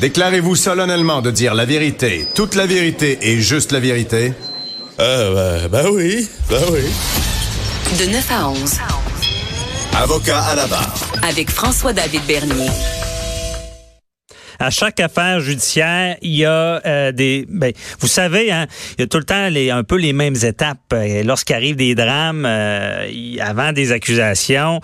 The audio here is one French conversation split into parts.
Déclarez-vous solennellement de dire la vérité, toute la vérité et juste la vérité? Euh, ben, ben oui, ben oui. De 9 à 11. Avocat à la barre. Avec François-David Bernier. À chaque affaire judiciaire, il y a euh, des. Ben, vous savez, hein, il y a tout le temps les, un peu les mêmes étapes. Euh, lorsqu'arrive des drames, euh, avant des accusations,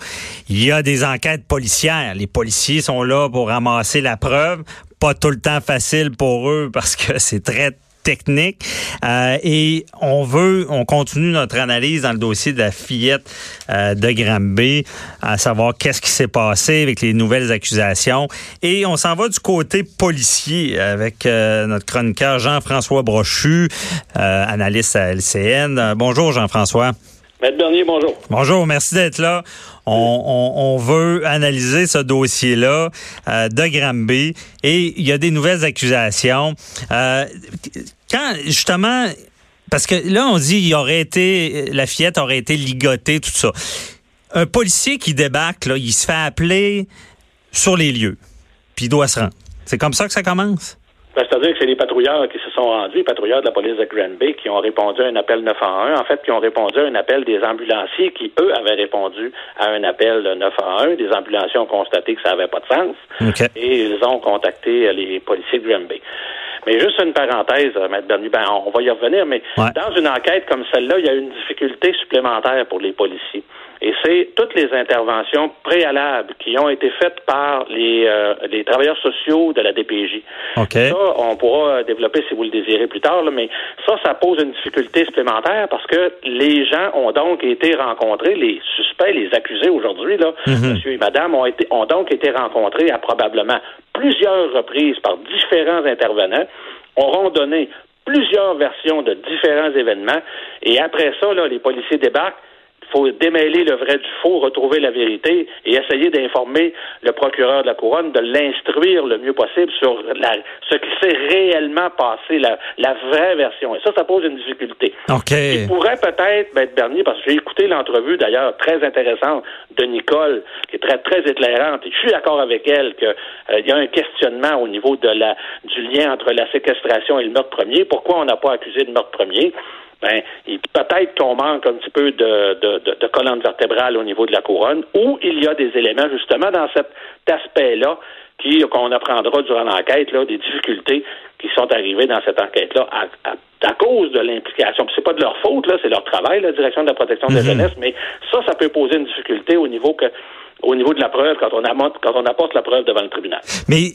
il y a des enquêtes policières. Les policiers sont là pour ramasser la preuve. Pas tout le temps facile pour eux parce que c'est très technique. Euh, et on veut, on continue notre analyse dans le dossier de la fillette euh, de Granby, à savoir qu'est-ce qui s'est passé avec les nouvelles accusations. Et on s'en va du côté policier avec euh, notre chroniqueur Jean-François Brochu, analyste à LCN. Bonjour Jean-François. Maître Bernier, bonjour. Bonjour, merci d'être là. On, veut analyser ce dossier-là euh, de Granby et il y a des nouvelles accusations. Euh, quand justement, parce que là on dit il aurait été la fillette aurait été ligotée, tout ça. Un policier qui débarque il se fait appeler sur les lieux, puis il doit se rendre. C'est comme ça que ça commence? Ben, c'est-à-dire que c'est les patrouilleurs qui se sont rendus, les patrouilleurs de la police de Granby, qui ont répondu à un appel 911, en fait, qui ont répondu à un appel des ambulanciers qui, eux, avaient répondu à un appel 911. Des ambulanciers ont constaté que ça n'avait pas de sens. Et ils ont contacté les policiers de Granby. Mais juste une parenthèse, euh, M. Bernier, ben, on va y revenir, mais dans une enquête comme celle-là, il y a une difficulté supplémentaire pour les policiers. Et c'est toutes les interventions préalables qui ont été faites par les, euh, les travailleurs sociaux de la DPJ. Ça, on pourra développer si vous le désirez plus tard, mais ça, ça pose une difficulté supplémentaire parce que les gens ont donc été rencontrés, les suspects, les accusés aujourd'hui, là, mhm. monsieur et madame, ont, été, ont donc été rencontrés à probablement plusieurs reprises par différents intervenants, auront donné plusieurs versions de différents événements, et après ça, là, les policiers débarquent, faut démêler le vrai du faux, retrouver la vérité et essayer d'informer le procureur de la couronne, de l'instruire le mieux possible sur la, ce qui s'est réellement passé, la, la, vraie version. Et ça, ça pose une difficulté. Okay. Il pourrait peut-être, ben, Bernier, parce que j'ai écouté l'entrevue d'ailleurs très intéressante de Nicole, qui est très très éclairante, et je suis d'accord avec elle qu'il euh, y a un questionnement au niveau de la du lien entre la séquestration et le meurtre premier. Pourquoi on n'a pas accusé de meurtre premier? Ben, peut-être qu'on manque un petit peu de, de, de, colonne vertébrale au niveau de la couronne, ou il y a des éléments justement dans cet aspect-là qui qu'on apprendra durant l'enquête, là, des difficultés qui sont arrivées dans cette enquête-là à, à, cause de l'implication. C'est pas de leur faute, là, c'est leur travail, la direction de la protection de la mhm. jeunesse, mais ça, ça peut poser une difficulté au niveau que au niveau de la preuve quand on, quand on apporte la preuve devant le tribunal. Mais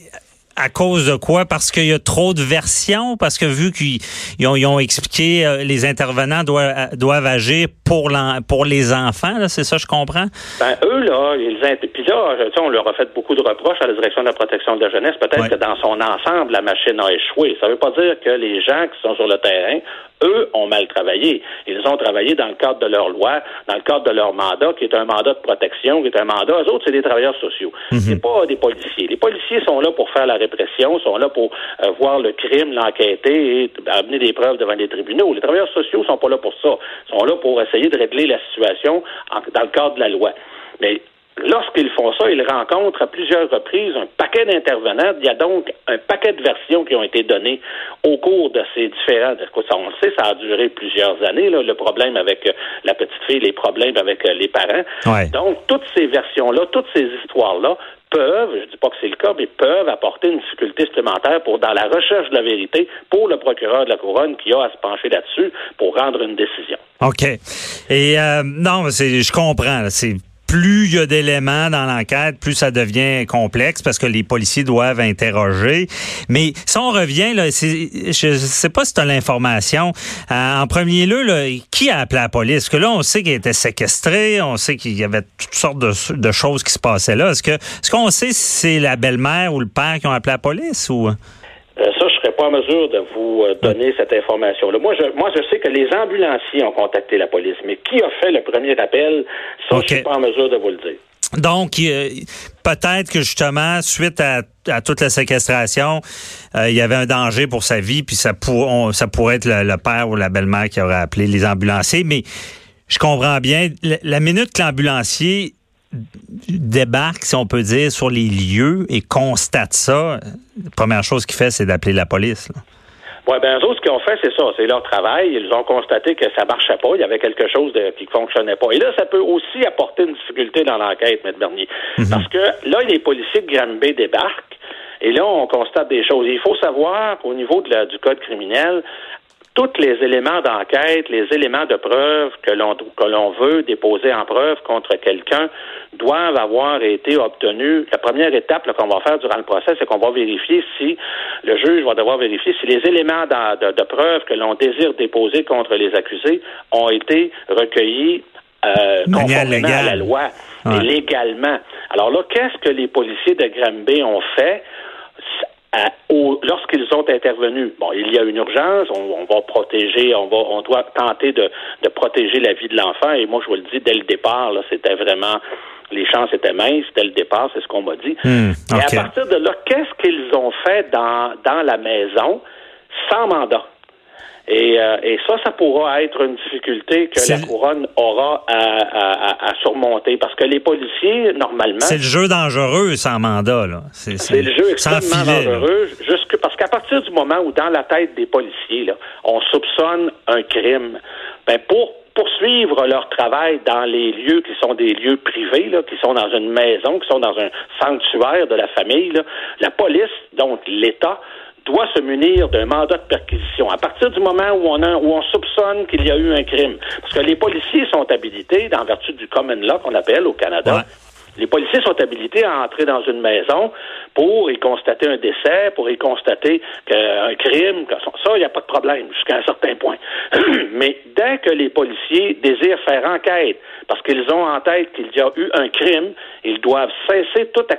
à cause de quoi? Parce qu'il y a trop de versions? Parce que vu qu'ils ont, ils ont, expliqué, euh, les intervenants doivent, euh, doivent agir pour, pour les enfants, c'est ça, je comprends? Ben, eux, là, ils, puis là, on leur a fait beaucoup de reproches à la direction de la protection de la jeunesse. Peut-être que dans son ensemble, la machine a échoué. Ça ne veut pas dire que les gens qui sont sur le terrain eux ont mal travaillé. Ils ont travaillé dans le cadre de leur loi, dans le cadre de leur mandat, qui est un mandat de protection, qui est un mandat. Eux autres, c'est des travailleurs sociaux. Mhm. C'est pas des policiers. Les policiers sont là pour faire la répression, sont là pour euh, voir le crime, l'enquêter et amener des preuves devant les tribunaux. Les travailleurs sociaux sont pas là pour ça. Ils sont là pour essayer de régler la situation dans le cadre de la loi. Mais Lorsqu'ils font ça, ils rencontrent à plusieurs reprises un paquet d'intervenants. Il y a donc un paquet de versions qui ont été données au cours de ces différents. On le sait, ça a duré plusieurs années, le problème avec euh, la petite fille, les problèmes avec euh, les parents. Donc, toutes ces versions-là, toutes ces histoires-là peuvent, je ne dis pas que c'est le cas, mais peuvent apporter une difficulté supplémentaire pour dans la recherche de la vérité pour le procureur de la couronne qui a à se pencher là-dessus pour rendre une décision. OK. Et euh, non, je comprends. C'est plus il y a d'éléments dans l'enquête, plus ça devient complexe parce que les policiers doivent interroger. Mais si on revient, là, je sais pas si tu as l'information. Euh, en premier lieu, là, qui a appelé la police? Parce que là, on sait qu'il était séquestré, on sait qu'il y avait toutes sortes de, choses qui se passaient là. Est-ce est-ce qu'on sait si c'est la belle-mère ou le père qui ont appelé la police ou? Euh, ça, je serais pas en mesure de vous euh, donner cette information-là. Moi, je, moi, je sais que les ambulanciers ont contacté la police, mais qui a fait le premier appel, ça, je suis pas en mesure de vous le dire. Donc, peut-être que justement, suite à, toute la séquestration, euh, il y avait un danger pour sa vie, puis ça, pour, ça pourrait être le, père ou la belle-mère qui aurait appelé les ambulanciers. Mais je comprends bien, la minute que l'ambulancier débarque, si on peut dire, sur les lieux et constate ça, la première chose qu'il fait, c'est d'appeler la police. Oui, bien, eux autres, ce qu'ils ont fait, c'est ça. C'est leur travail. Ils ont constaté que ça marchait pas. Il y avait quelque chose de, qui fonctionnait pas. Et là, ça peut aussi apporter une difficulté dans l'enquête, M. Bernier. Mhm. Parce que là, les policiers de Granby débarquent. Et là, on constate des choses. Il faut savoir, au niveau de du code criminel, tous les éléments d'enquête, les éléments de preuve que l'on que l'on veut déposer en preuve contre quelqu'un doivent avoir été obtenus. La première étape qu'on va faire durant le procès, c'est qu'on va vérifier si le juge va devoir vérifier si les éléments de, de, preuve que l'on désire déposer contre les accusés ont été recueillis euh, conformément à la loi et légalement. Alors là, qu'est-ce que les policiers de Granby ont fait? Lorsqu'ils ont intervenu, bon, il y a une urgence, on, va protéger, on va, on doit tenter de, de protéger la vie de l'enfant. Et moi, je vous le dis dès le départ, c'était vraiment les chances étaient minces dès le départ, c'est ce qu'on m'a dit. Hmm, et à partir de là, qu'est-ce qu'ils ont fait dans, dans la maison sans mandat? Et, euh, et, ça, ça pourra être une difficulté que la couronne aura à, à, surmonter parce que les policiers, normalement. C'est le jeu dangereux sans mandat, là. C'est le jeu extrêmement dangereux, jusque, parce qu'à partir du moment où, dans la tête des policiers, là, on soupçonne un crime, ben pour poursuivre leur travail dans les lieux qui sont des lieux privés, là, qui sont dans une maison, qui sont dans un sanctuaire de la famille, là, la police, donc l'État, doit se munir d'un mandat de perquisition à partir du moment où on, a, où on soupçonne qu'il y a eu un crime. Parce que les policiers sont habilités, dans vertu du common law qu'on appelle au Canada, Les policiers sont habilités à entrer dans une maison pour y constater un décès, pour y constater un crime. Ça, il n'y a pas de problème jusqu'à un certain point. Mais dès que les policiers désirent faire enquête parce qu'ils ont en tête qu'il y a eu un crime, ils doivent cesser toute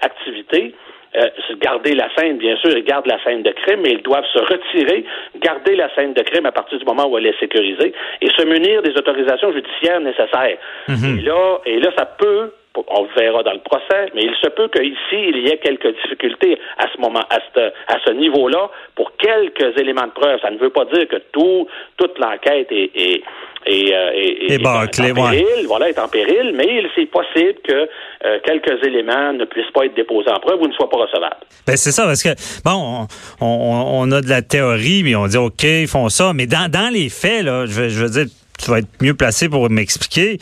activité euh, garder la scène, bien sûr, ils gardent la scène de crime, mais ils doivent se retirer, garder la scène de crime à partir du moment où elle est sécurisée et se munir des autorisations judiciaires nécessaires. Mhm. Et là, et là, ça peut on verra dans le procès, mais il se peut qu'ici, il y ait quelques difficultés à ce moment, à ce, à ce niveau-là, pour quelques éléments de preuve. Ça ne veut pas dire que tout, toute l'enquête est, est, est, euh, est, est en péril, voilà, est en péril, mais il c'est possible que euh, quelques éléments ne puissent pas être déposés en preuve ou ne soient pas recevables. Ben c'est ça, parce que bon, on, on, a de la théorie, mais on dit OK, ils font ça, mais dans, dans les faits, là, je, je veux dire, tu vas être mieux placé pour m'expliquer.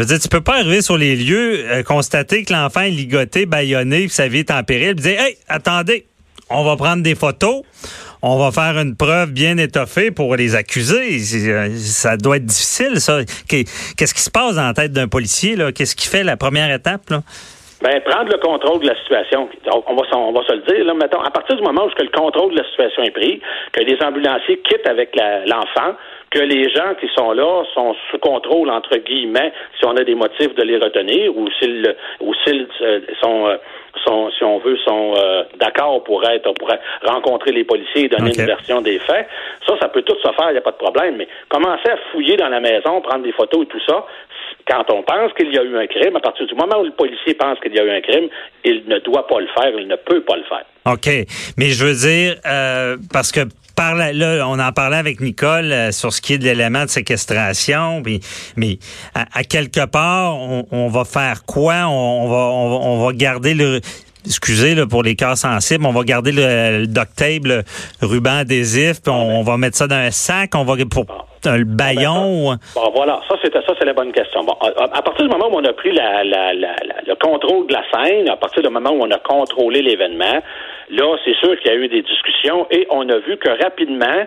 Je veux dire, tu peux pas arriver sur les lieux, euh, constater que l'enfant est ligoté, baïonné, que sa vie est en péril, puis dire, hey, attendez, on va prendre des photos, on va faire une preuve bien étoffée pour les accuser. Euh, ça doit être difficile, ça. Qu'est-ce qui se passe dans la tête d'un policier, là? Qu'est-ce qui fait la première étape, là? Ben, prendre le contrôle de la situation. On va, on va se le dire, là, mettons, à partir du moment où le contrôle de la situation est pris, que les ambulanciers quittent avec l'enfant, que les gens qui sont là sont sous contrôle, entre guillemets, si on a des motifs de les retenir ou s'ils ou s'ils euh, sont, euh, sont, si on veut, sont euh, d'accord pour être pour rencontrer les policiers et donner une version des faits. Ça, ça peut tout se faire, il n'y a pas de problème. Mais commencer à fouiller dans la maison, prendre des photos et tout ça, quand on pense qu'il y a eu un crime, à partir du moment où le policier pense qu'il y a eu un crime, il ne doit pas le faire, il ne peut pas le faire. OK. Mais je veux dire, parce que là, on en parlait avec Nicole euh, sur ce qui est de l'élément de séquestration, mais à, quelque part, on, va faire quoi? On, va, on, va garder le excusez là, pour les cas sensibles, on va garder le, duct tape, le ruban adhésif, puis on, va mettre ça dans un sac, on va pour un baillon. Bon, voilà, ça c'est ça c'est la bonne question. Bon, à, partir du moment où on a pris la, le contrôle de la scène, à partir du moment où on a contrôlé l'événement, là c'est sûr qu'il y a eu des discussions et on a vu que rapidement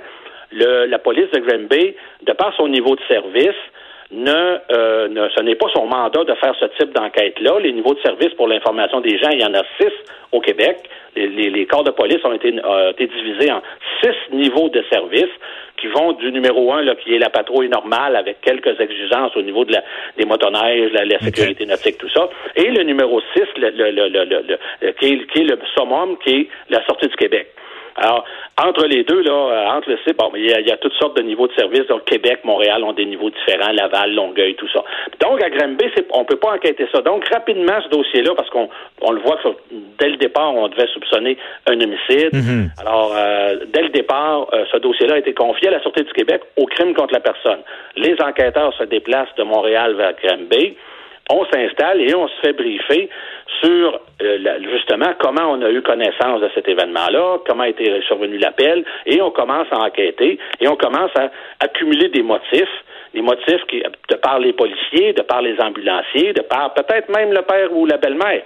le, la police de Granby, de par son niveau de service, ne, euh, ne ce n'est pas son mandat de faire ce type d'enquête-là. Les niveaux de service pour l'information des gens, il y en a six au Québec. Les, les, les corps de police ont été, euh, été divisés en six niveaux de service qui vont du numéro un, là, qui est la patrouille normale avec quelques exigences au niveau de la, des motoneiges, la, la sécurité nautique, tout ça, et le numéro 6, le, le, le, le, qui, est, qui est le summum, qui est la sortie du Québec. Alors, entre les deux, là, euh, entre le bon, il y, a, il y a toutes sortes de niveaux de service. Donc, Québec, Montréal ont des niveaux différents, Laval, Longueuil, tout ça. Donc, à Granby, on peut pas enquêter ça. Donc, rapidement, ce dossier-là, parce qu'on on le voit que dès le départ, on devait soupçonner un homicide. Mm-hmm. Alors, euh, dès le départ, euh, ce dossier-là a été confié à la Sûreté du Québec au crime contre la personne. Les enquêteurs se déplacent de Montréal vers Granby on s'installe et on se fait briefer sur justement comment on a eu connaissance de cet événement-là, comment a été survenu l'appel, et on commence à enquêter et on commence à accumuler des motifs des motifs qui, de par les policiers, de par les ambulanciers, de par peut-être même le père ou la belle-mère,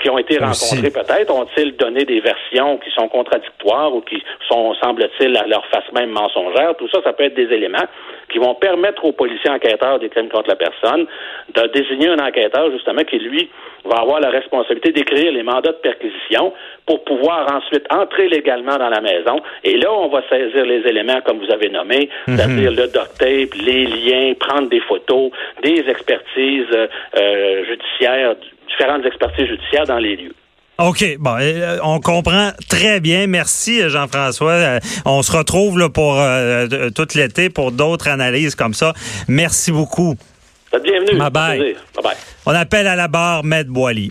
qui ont été rencontrés peut-être, ont-ils donné des versions qui sont contradictoires ou qui sont, semble-t-il, à leur face même mensongère. Tout ça, ça peut être des éléments qui vont permettre aux policiers enquêteurs des crimes contre la personne de désigner un enquêteur, justement, qui, lui, va avoir la responsabilité d'écrire les mandats de perquisition pour pouvoir ensuite entrer légalement dans la maison. Et là, on va saisir les éléments, comme vous avez nommé, Mhm. c'est-à-dire le duct tape, les liens, prendre des photos, des expertises euh, euh, judiciaires, différentes expertises judiciaires dans les lieux. OK, bon, euh, on comprend très bien. Merci, Jean-François. On se retrouve là, pour euh, tout l'été pour d'autres analyses comme ça. Merci beaucoup. Bye bye. Bye bye. On appelle à la barre Maître Boily.